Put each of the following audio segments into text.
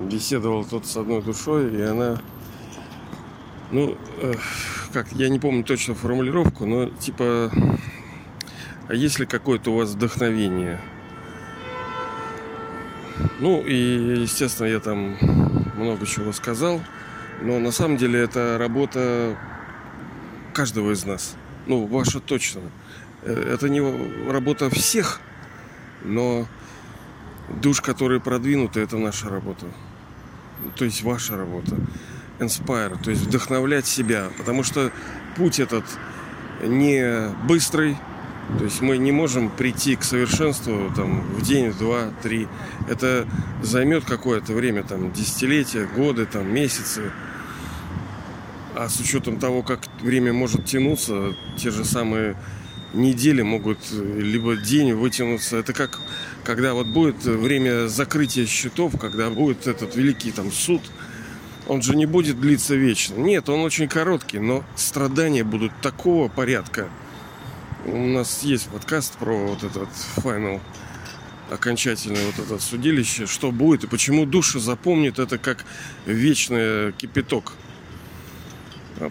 беседовал тут с одной душой, и она, ну, э, как, я не помню точно формулировку, но типа, а есть ли какое-то у вас вдохновение? Ну, и, естественно, я там много чего сказал, но на самом деле это работа каждого из нас. Ну, ваша точно. Э, это не работа всех, но душ, которые продвинуты, это наша работа. То есть ваша работа. Inspire, то есть вдохновлять себя. Потому что путь этот не быстрый, то есть мы не можем прийти к совершенству там, в день, два, три. Это займет какое-то время, там, десятилетия, годы, там, месяцы. А с учетом того, как время может тянуться, те же самые недели могут, либо день вытянуться. Это как, когда вот будет время закрытия счетов, когда будет этот великий там суд, он же не будет длиться вечно. Нет, он очень короткий, но страдания будут такого порядка – у нас есть подкаст про вот этот финал окончательное вот это судилище, что будет и почему душа запомнит это как вечный кипяток.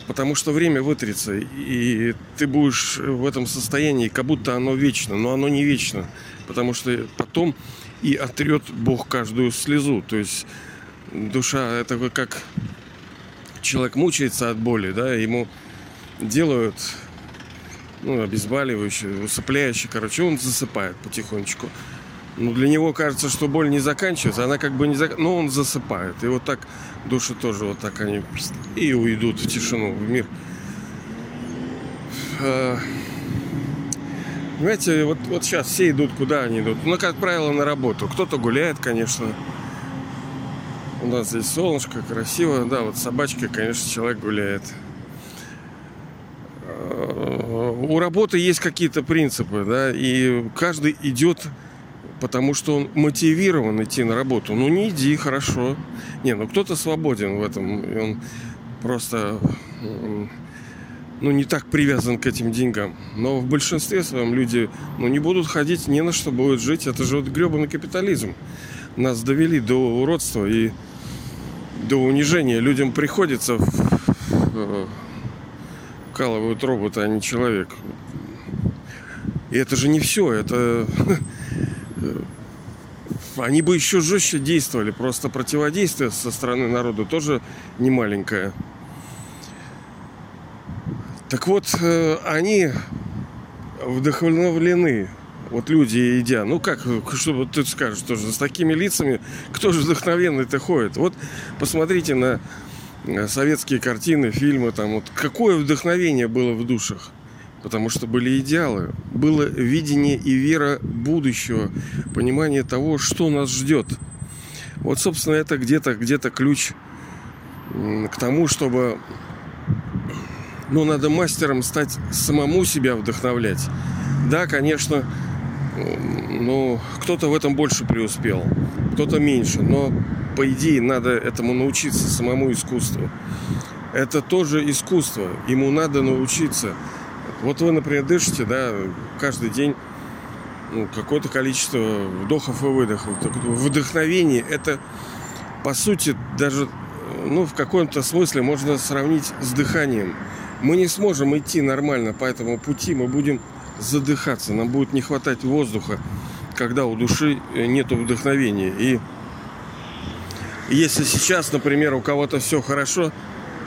Потому что время вытрется, и ты будешь в этом состоянии, как будто оно вечно, но оно не вечно, потому что потом и отрет Бог каждую слезу. То есть душа это как человек мучается от боли, да, ему делают ну, обезболивающий, усыпляющий, короче, он засыпает потихонечку. Ну, для него кажется, что боль не заканчивается, она как бы не зак... но он засыпает. И вот так души тоже вот так они и уйдут в тишину, в мир. А, понимаете, вот, вот сейчас все идут, куда они идут? Ну, как правило, на работу. Кто-то гуляет, конечно. У нас здесь солнышко, красиво. Да, вот собачка, конечно, человек гуляет у работы есть какие-то принципы, да, и каждый идет, потому что он мотивирован идти на работу. Ну не иди, хорошо. Не, ну кто-то свободен в этом, и он просто ну, не так привязан к этим деньгам. Но в большинстве своем люди ну, не будут ходить, не на что будут жить. Это же вот гребаный капитализм. Нас довели до уродства и до унижения. Людям приходится вкалывают робота, а не человек. И это же не все, это... Они бы еще жестче действовали, просто противодействие со стороны народа тоже не маленькое. Так вот, э, они вдохновлены, вот люди едя. Ну как, чтобы ты скажешь тоже, с такими лицами, кто же вдохновенный-то ходит? Вот посмотрите на Э, советские картины, фильмы, там вот какое вдохновение было в душах. Потому что были идеалы, было видение и вера будущего, понимание того, что нас ждет. Вот, собственно, это где-то где ключ к тому, чтобы ну, надо мастером стать самому себя вдохновлять. Да, конечно, ну, кто-то в этом больше преуспел, кто-то меньше, но по идее, надо этому научиться, самому искусству. Это тоже искусство. Ему надо научиться. Вот вы, например, дышите, да, каждый день ну, какое-то количество вдохов и выдохов. Вдохновение – это, по сути, даже ну, в каком-то смысле можно сравнить с дыханием. Мы не сможем идти нормально по этому пути, мы будем задыхаться, нам будет не хватать воздуха, когда у души нет вдохновения. И если сейчас, например, у кого-то все хорошо,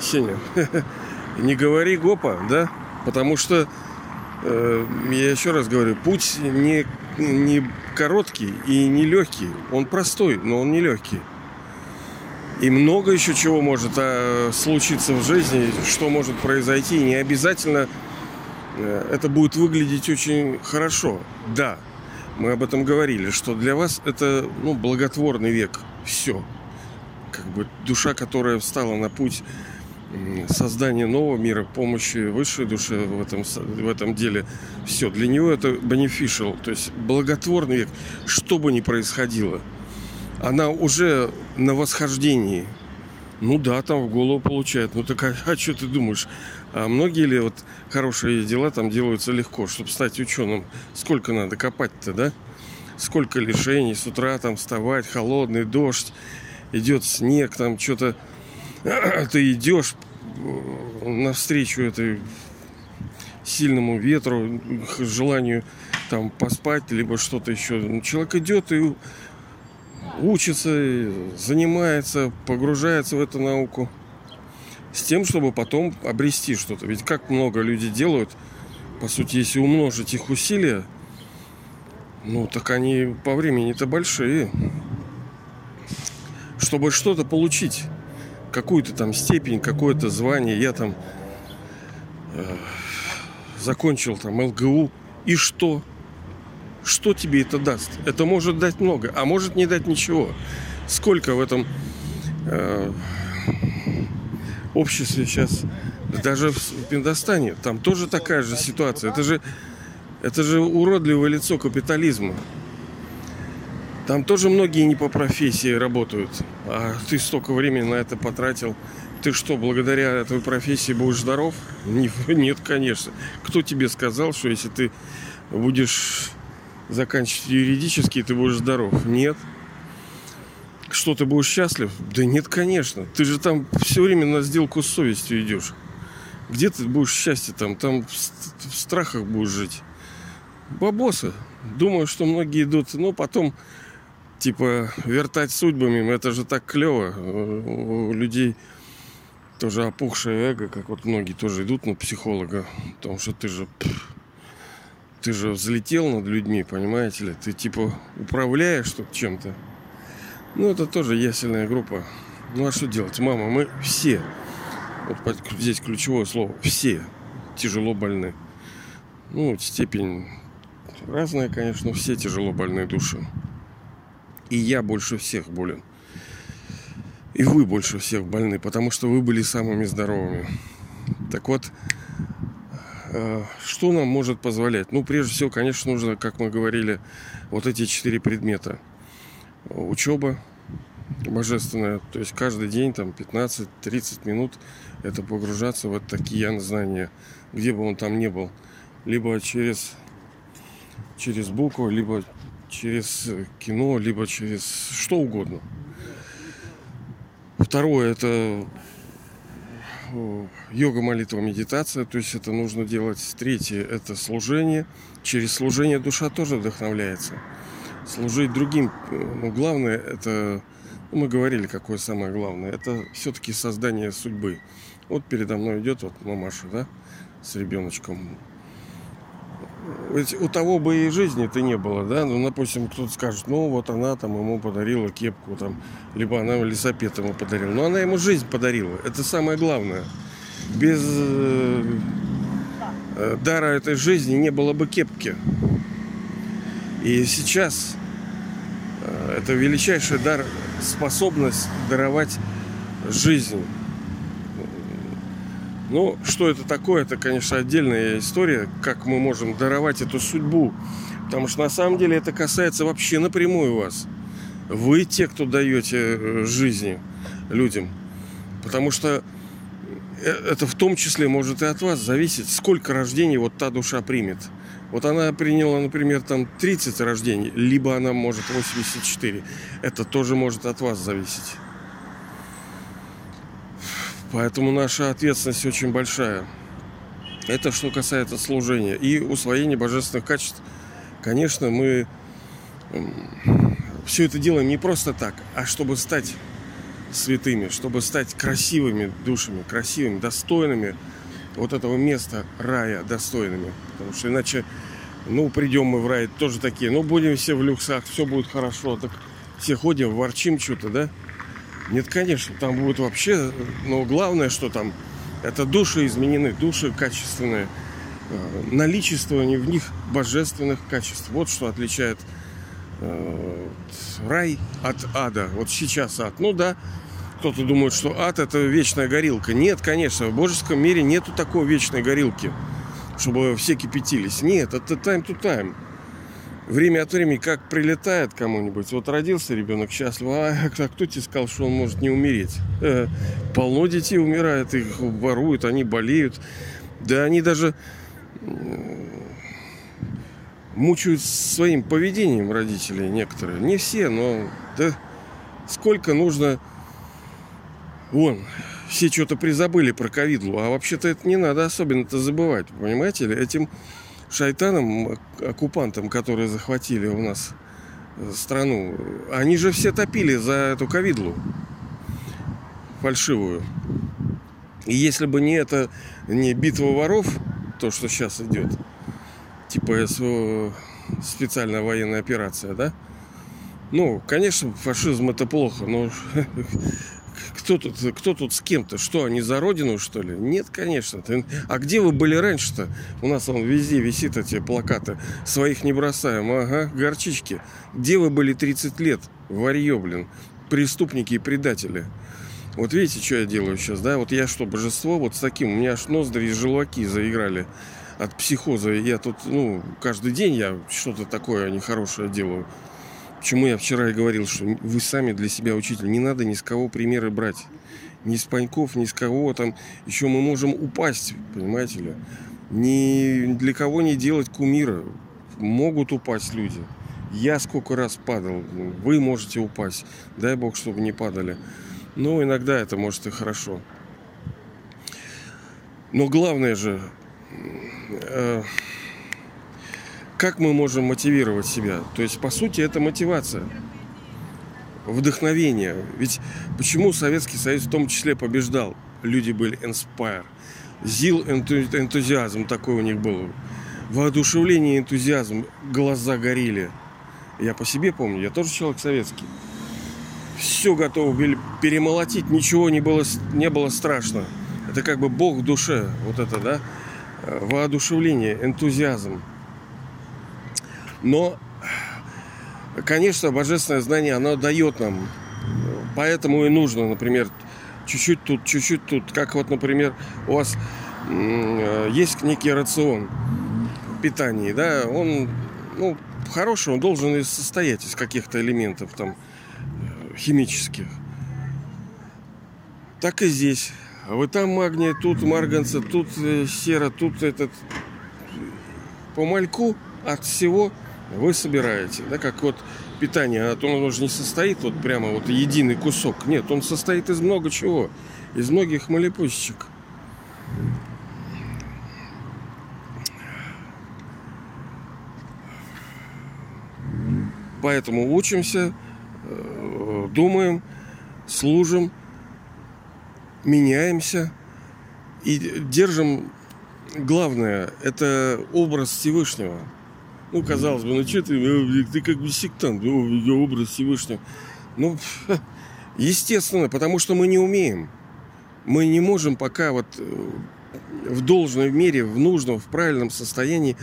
Сеня, не говори гопа, да? Потому что, э, я еще раз говорю, путь не, не короткий и не легкий. Он простой, но он не легкий. И много еще чего может а, случиться в жизни, что может произойти. Не обязательно э, это будет выглядеть очень хорошо. Да, мы об этом говорили, что для вас это ну, благотворный век. Все как бы душа, которая встала на путь создания нового мира, помощи высшей душе в этом, в этом деле, все, для него это beneficial, то есть благотворный век, что бы ни происходило. Она уже на восхождении. Ну да, там в голову получает. Ну так а, а что ты думаешь? А многие ли вот хорошие дела там делаются легко, чтобы стать ученым? Сколько надо копать-то, да? Сколько лишений с утра там вставать, холодный дождь, идет снег, там что-то ты идешь навстречу этой сильному ветру, желанию там поспать, либо что-то еще. Человек идет и учится, занимается, погружается в эту науку с тем, чтобы потом обрести что-то. Ведь как много люди делают, по сути, если умножить их усилия, ну, так они по времени-то большие. Чтобы что-то получить, какую-то там степень, какое-то звание, я там э, закончил там ЛГУ, и что? Что тебе это даст? Это может дать много, а может не дать ничего. Сколько в этом э, обществе сейчас, даже в Пиндостане, там тоже такая же ситуация. Это же, это же уродливое лицо капитализма. Там тоже многие не по профессии работают. А ты столько времени на это потратил. Ты что, благодаря этой профессии будешь здоров? Нет, конечно. Кто тебе сказал, что если ты будешь заканчивать юридический, ты будешь здоров? Нет. Что, ты будешь счастлив? Да нет, конечно. Ты же там все время на сделку с совестью идешь. Где ты будешь счастье там? Там в страхах будешь жить. Бабосы. Думаю, что многие идут, но потом типа вертать судьбами, это же так клево. У людей тоже опухшее эго, как вот многие тоже идут на психолога, потому что ты же ты же взлетел над людьми, понимаете ли? Ты типа управляешь тут чем-то. Ну, это тоже ясельная группа. Ну, а что делать? Мама, мы все, вот здесь ключевое слово, все тяжело больны. Ну, степень разная, конечно, все тяжело больные души. И я больше всех болен. И вы больше всех больны, потому что вы были самыми здоровыми. Так вот, э, что нам может позволять? Ну, прежде всего, конечно, нужно, как мы говорили, вот эти четыре предмета. Учеба божественная, то есть каждый день там 15-30 минут это погружаться в такие знания, где бы он там ни был. Либо через, через букву, либо через кино, либо через что угодно. Второе это йога, молитва, медитация, то есть это нужно делать. Третье это служение. Через служение душа тоже вдохновляется. Служить другим, ну, главное это, ну, мы говорили, какое самое главное, это все-таки создание судьбы. Вот передо мной идет вот мамаша, да, с ребеночком. Ведь у того бы и жизни-то не было, да? Ну, допустим, кто-то скажет, ну, вот она там ему подарила кепку, там, либо она велосипед ему подарила. Но она ему жизнь подарила. Это самое главное. Без э, э, дара этой жизни не было бы кепки. И сейчас э, это величайший дар, способность даровать жизнь ну, что это такое, это, конечно, отдельная история, как мы можем даровать эту судьбу. Потому что на самом деле это касается вообще напрямую вас. Вы те, кто даете э, жизни людям. Потому что э, это в том числе может и от вас зависеть, сколько рождений вот та душа примет. Вот она приняла, например, там 30 рождений, либо она может 84. Это тоже может от вас зависеть. Поэтому наша ответственность очень большая. Это что касается служения и усвоения божественных качеств. Конечно, мы все это делаем не просто так, а чтобы стать святыми, чтобы стать красивыми душами, красивыми, достойными вот этого места рая, достойными. Потому что иначе, ну, придем мы в рай тоже такие, ну, будем все в люксах, все будет хорошо. Так все ходим, ворчим что-то, да? Нет, конечно, там будет вообще, но главное, что там, это души изменены, души качественные, э, наличествование в них божественных качеств. Вот что отличает э, рай от ада. Вот сейчас ад. Ну да, кто-то думает, что ад это вечная горилка. Нет, конечно, в божеском мире нету такой вечной горилки, чтобы все кипятились. Нет, это time to time время от времени как прилетает кому-нибудь. Вот родился ребенок счастлив, а, а кто тебе сказал, что он может не умереть? Э, полно детей умирает, их воруют, они болеют. Да они даже мучают своим поведением родителей некоторые. Не все, но да, сколько нужно... Вон, все что-то призабыли про ковидлу, а вообще-то это не надо особенно-то забывать, понимаете? Этим шайтанам, оккупантам, которые захватили у нас э, страну, они же все топили за эту ковидлу фальшивую. И если бы не это, не битва воров, то, что сейчас идет, типа СВО, специальная военная операция, да? Ну, конечно, фашизм это плохо, но кто тут, кто тут с кем-то? Что, они за родину, что ли? Нет, конечно. А где вы были раньше-то? У нас вон везде висит эти плакаты. Своих не бросаем. Ага, горчички. Где вы были 30 лет? Варье, блин. Преступники и предатели. Вот видите, что я делаю сейчас, да? Вот я что, божество, вот с таким, у меня аж ноздри и желваки заиграли от психоза. Я тут, ну, каждый день я что-то такое нехорошее делаю. Почему я вчера и говорил, что вы сами для себя учитель. Не надо ни с кого примеры брать. Ни с Паньков, ни с кого там. Еще мы можем упасть, понимаете ли. Ни для кого не делать кумира. Могут упасть люди. Я сколько раз падал. Вы можете упасть. Дай бог, чтобы не падали. Но иногда это может и хорошо. Но главное же, э, как мы можем мотивировать себя? То есть, по сути, это мотивация, вдохновение. Ведь почему Советский Союз в том числе побеждал? Люди были inspire. Зил, энтузиазм такой у них был. Воодушевление, энтузиазм, глаза горели. Я по себе помню, я тоже человек советский. Все готовы были перемолотить, ничего не было, не было страшно. Это как бы Бог в душе, вот это, да? Воодушевление, энтузиазм. Но, конечно, божественное знание, оно дает нам. Поэтому и нужно, например, чуть-чуть тут, чуть-чуть тут. Как вот, например, у вас есть некий рацион питания, да, он, ну, хороший, он должен состоять из каких-то элементов там химических. Так и здесь. Вот там магния, тут марганца, тут э, сера, тут этот по мальку от всего вы собираете, да, как вот питание, а то оно же не состоит вот прямо вот единый кусок. Нет, он состоит из много чего, из многих малепусечек. Поэтому учимся, э, думаем, служим, меняемся и держим главное, это образ Всевышнего – ну, казалось бы, ну что ты, э, ты как бы сектант, ну, образ Всевышнего. Ну, естественно, потому что мы не умеем. Мы не можем пока вот э, в должной мере, в нужном, в правильном состоянии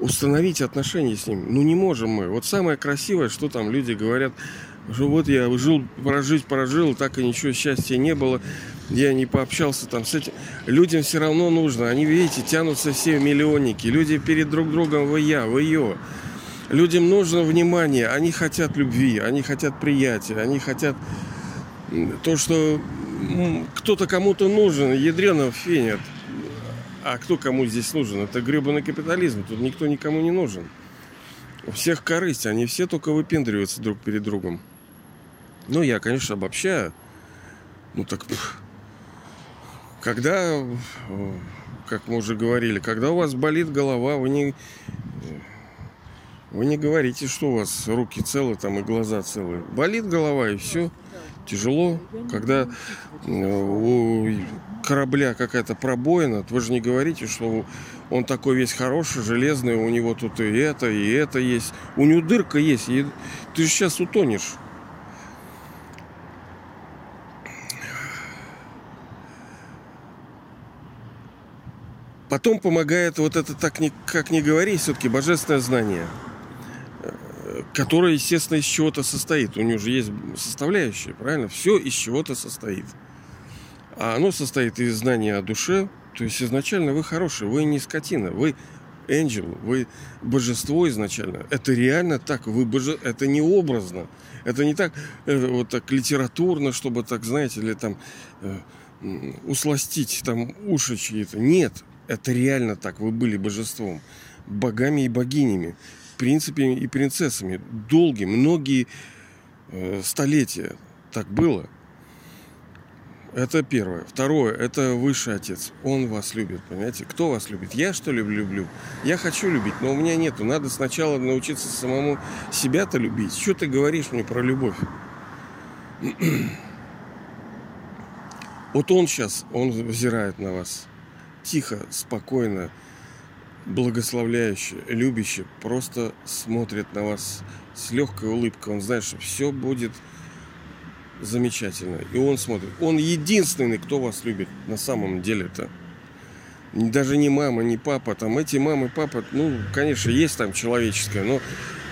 установить отношения с ним. Ну, не можем мы. Вот самое красивое, что там люди говорят, что вот я жил, прожить прожил, так и ничего счастья не было я не пообщался там с этим. Людям все равно нужно. Они, видите, тянутся все миллионники. Люди перед друг другом вы я, вы ее. Людям нужно внимание. Они хотят любви, они хотят приятия, они хотят то, что кто-то кому-то нужен, ядрено фенят. А кто кому здесь нужен? Это гребаный капитализм. Тут никто никому не нужен. У всех корысть, они все только выпендриваются друг перед другом. Ну, я, конечно, обобщаю. Ну так когда, как мы уже говорили, когда у вас болит голова, вы не, вы не говорите, что у вас руки целы там и глаза целые. Болит голова и все. Тяжело. Когда у корабля какая-то пробоина, вы же не говорите, что он такой весь хороший, железный, у него тут и это, и это есть. У него дырка есть, и ты же сейчас утонешь. Потом помогает вот это так не, как не говори, все-таки божественное знание, которое, естественно, из чего-то состоит. У него же есть составляющие, правильно? Все из чего-то состоит. А оно состоит из знания о душе. То есть изначально вы хороший, вы не скотина, вы ангел, вы божество изначально. Это реально так, вы боже... это не образно. Это не так, это вот так литературно, чтобы так, знаете, или там э, усластить там уши чьи-то. Нет, это реально так. Вы были божеством. Богами и богинями. Принципами и принцессами. Долгие, многие э, столетия так было. Это первое. Второе, это высший отец. Он вас любит, понимаете? Кто вас любит? Я что ли люблю? Я хочу любить, но у меня нету. Надо сначала научиться самому себя-то любить. Что ты говоришь мне про любовь? Вот он сейчас, он взирает на вас. Тихо, спокойно, благословляюще, любяще, просто смотрит на вас с легкой улыбкой. Он знает, что все будет замечательно. И он смотрит. Он единственный, кто вас любит на самом деле-то. Даже не мама, не папа. Там эти мамы, папа, ну, конечно, есть там человеческое, но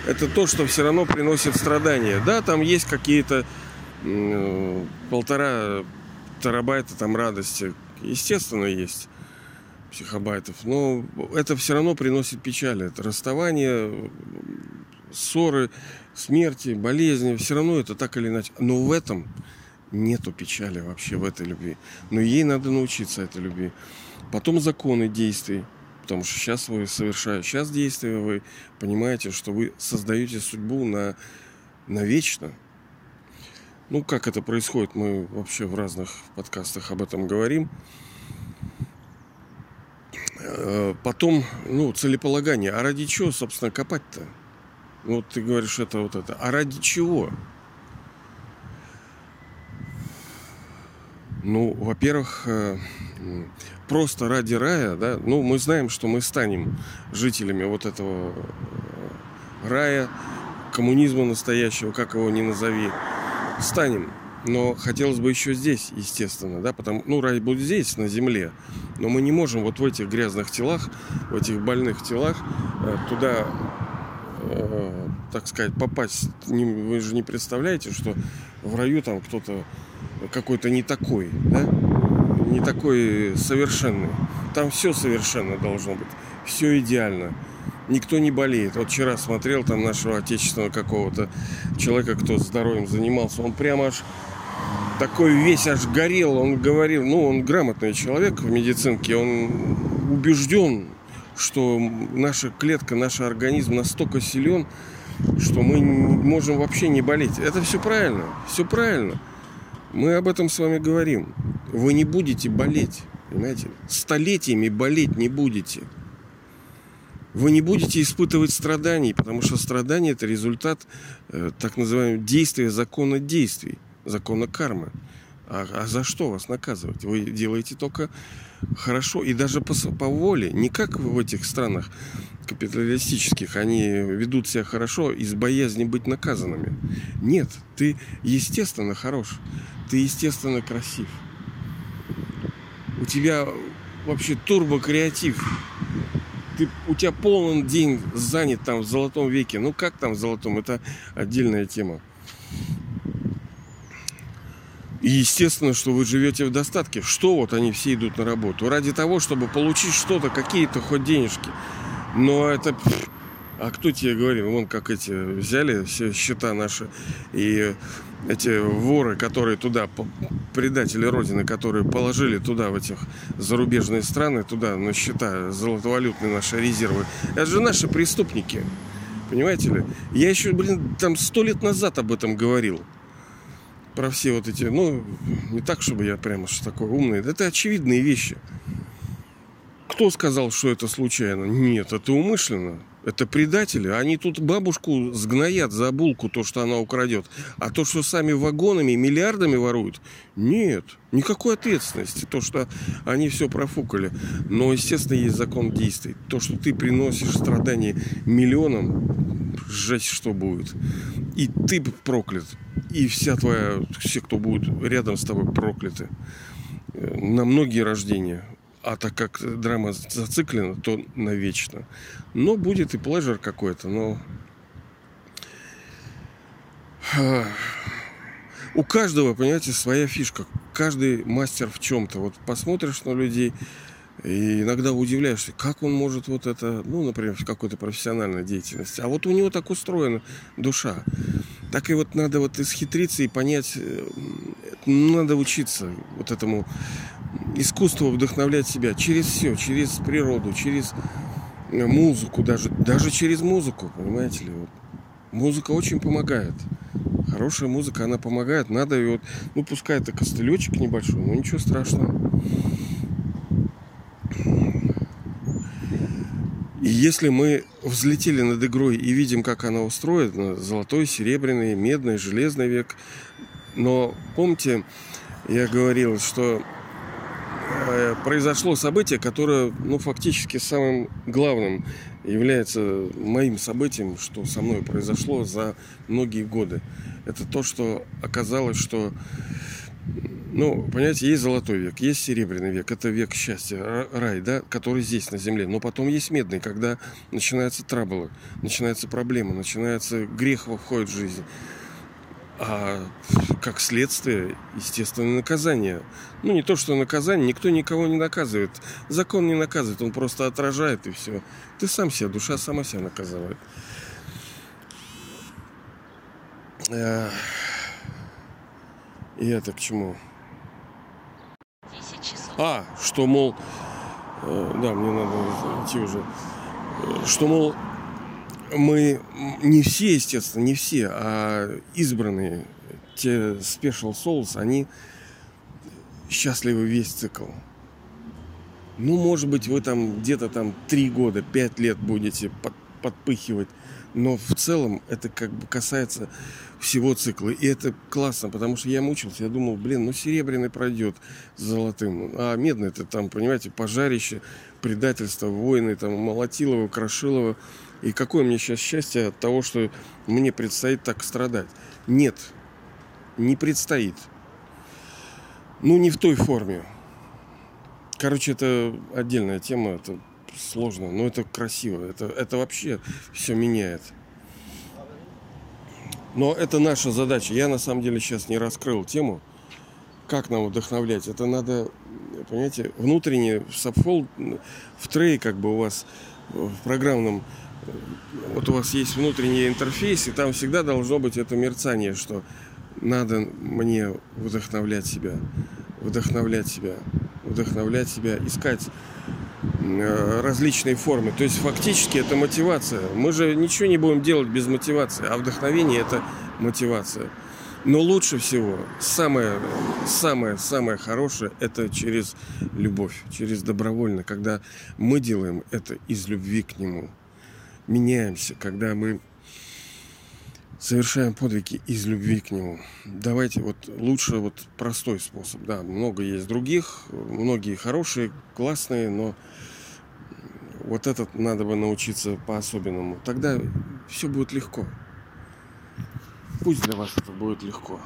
это то, что все равно приносит страдания. Да, там есть какие-то э, полтора терабайта там радости. Естественно, есть психобайтов. Но это все равно приносит печаль. Это расставание, ссоры, смерти, болезни. Все равно это так или иначе. Но в этом нету печали вообще, в этой любви. Но ей надо научиться этой любви. Потом законы действий. Потому что сейчас вы совершаете сейчас действия, вы понимаете, что вы создаете судьбу на, на вечно. Ну, как это происходит, мы вообще в разных подкастах об этом говорим. Э, потом, ну, целеполагание. А ради чего, собственно, копать-то? Вот ты говоришь это вот это. А ради чего? Ну, во-первых, э, просто ради рая, да, ну, мы знаем, что мы станем жителями вот этого э, рая, коммунизма настоящего, как его ни назови, станем. Но хотелось бы еще здесь, естественно, да, потому, ну, рай будет здесь, на земле, но мы не можем вот в этих грязных телах, в этих больных телах э, туда, э, так сказать, попасть. Вы же не представляете, что в раю там кто-то какой-то не такой, да, не такой совершенный. Там все совершенно должно быть, все идеально никто не болеет. Вот вчера смотрел там нашего отечественного какого-то человека, кто здоровьем занимался, он прямо аж такой весь аж горел, он говорил, ну, он грамотный человек в медицинке, он убежден, что наша клетка, наш организм настолько силен, что мы можем вообще не болеть. Это все правильно, все правильно. Мы об этом с вами говорим. Вы не будете болеть, понимаете? Столетиями болеть не будете. Вы не будете испытывать страданий, потому что страдания – это результат э, так называемого действия закона действий закона кармы. А, а за что вас наказывать? Вы делаете только хорошо и даже по, по воле. Не как в этих странах капиталистических. Они ведут себя хорошо из боязни быть наказанными. Нет, ты естественно хорош. Ты естественно красив. У тебя вообще турбо-креатив. Ты, у тебя полный день занят там в золотом веке. Ну как там в золотом? Это отдельная тема. И естественно, что вы живете в достатке. Что вот они все идут на работу? Ради того, чтобы получить что-то, какие-то хоть денежки. Но это... А кто тебе говорил? Вон как эти взяли все счета наши и эти воры, которые туда, предатели Родины, которые положили туда, в этих зарубежные страны, туда на счета золотовалютные наши резервы. Это же наши преступники. Понимаете ли? Я еще, блин, там сто лет назад об этом говорил про все вот эти, ну, не так, чтобы я прямо что такой умный. Это очевидные вещи. Кто сказал, что это случайно? Нет, это умышленно. Это предатели. Они тут бабушку сгноят за булку, то, что она украдет. А то, что сами вагонами, миллиардами воруют, нет. Никакой ответственности. То, что они все профукали. Но, естественно, есть закон действий. То, что ты приносишь страдания миллионам, жесть что будет. И ты проклят. И вся твоя, все, кто будет рядом с тобой, прокляты. Э, на многие рождения а так как драма зациклена, то навечно. Но будет и плежер какой-то, но... У каждого, понимаете, своя фишка. Каждый мастер в чем-то. Вот посмотришь на людей, и иногда удивляешься, как он может вот это, ну, например, в какой-то профессиональной деятельности. А вот у него так устроена душа. Так и вот надо вот исхитриться и понять, э, надо учиться вот этому искусство вдохновлять себя через все, через природу, через э, музыку даже, даже через музыку, понимаете ли. Вот. Музыка очень помогает. Хорошая музыка, она помогает. Надо ее, вот, ну пускай это костылечек небольшой, но ничего страшного. И если мы взлетели над игрой и видим, как она устроена, золотой, серебряный, медный, железный век, но помните, я говорил, что произошло событие, которое, ну, фактически самым главным является моим событием, что со мной произошло за многие годы. Это то, что оказалось, что ну, понимаете, есть золотой век, есть серебряный век, это век счастья, рай, да, который здесь, на земле. Но потом есть медный, когда начинаются траблы, начинаются проблемы, начинается грех входит в жизнь. А как следствие, естественно, наказание. Ну, не то, что наказание, никто никого не наказывает. Закон не наказывает, он просто отражает и все. Ты сам себя, душа сама себя наказывает. И это к чему? А, что, мол, э, да, мне надо идти уже. Что, мол, мы не все, естественно, не все, а избранные, те Special Souls, они счастливы весь цикл. Ну, может быть, вы там где-то там три года, пять лет будете под, подпыхивать, но в целом это как бы касается всего цикла. И это классно, потому что я мучился, я думал, блин, ну серебряный пройдет с золотым, а медный это там, понимаете, пожарище, предательство, войны, там, Молотилова, Крошилова. И какое мне сейчас счастье от того, что мне предстоит так страдать? Нет, не предстоит. Ну, не в той форме. Короче, это отдельная тема, это сложно, но это красиво. Это, это вообще все меняет. Но это наша задача. Я на самом деле сейчас не раскрыл тему, как нам вдохновлять. Это надо, понимаете, внутренне в сабфол, в трей, как бы у вас в программном вот у вас есть внутренний интерфейс, и там всегда должно быть это мерцание, что надо мне вдохновлять себя, вдохновлять себя, вдохновлять себя, искать э, различные формы. То есть фактически это мотивация. Мы же ничего не будем делать без мотивации, а вдохновение это мотивация. Но лучше всего, самое, самое, самое хорошее, это через любовь, через добровольно, когда мы делаем это из любви к нему – меняемся, когда мы совершаем подвиги из любви к Нему. Давайте вот лучше вот простой способ. Да, много есть других, многие хорошие, классные, но вот этот надо бы научиться по-особенному. Тогда все будет легко. Пусть для вас это будет легко.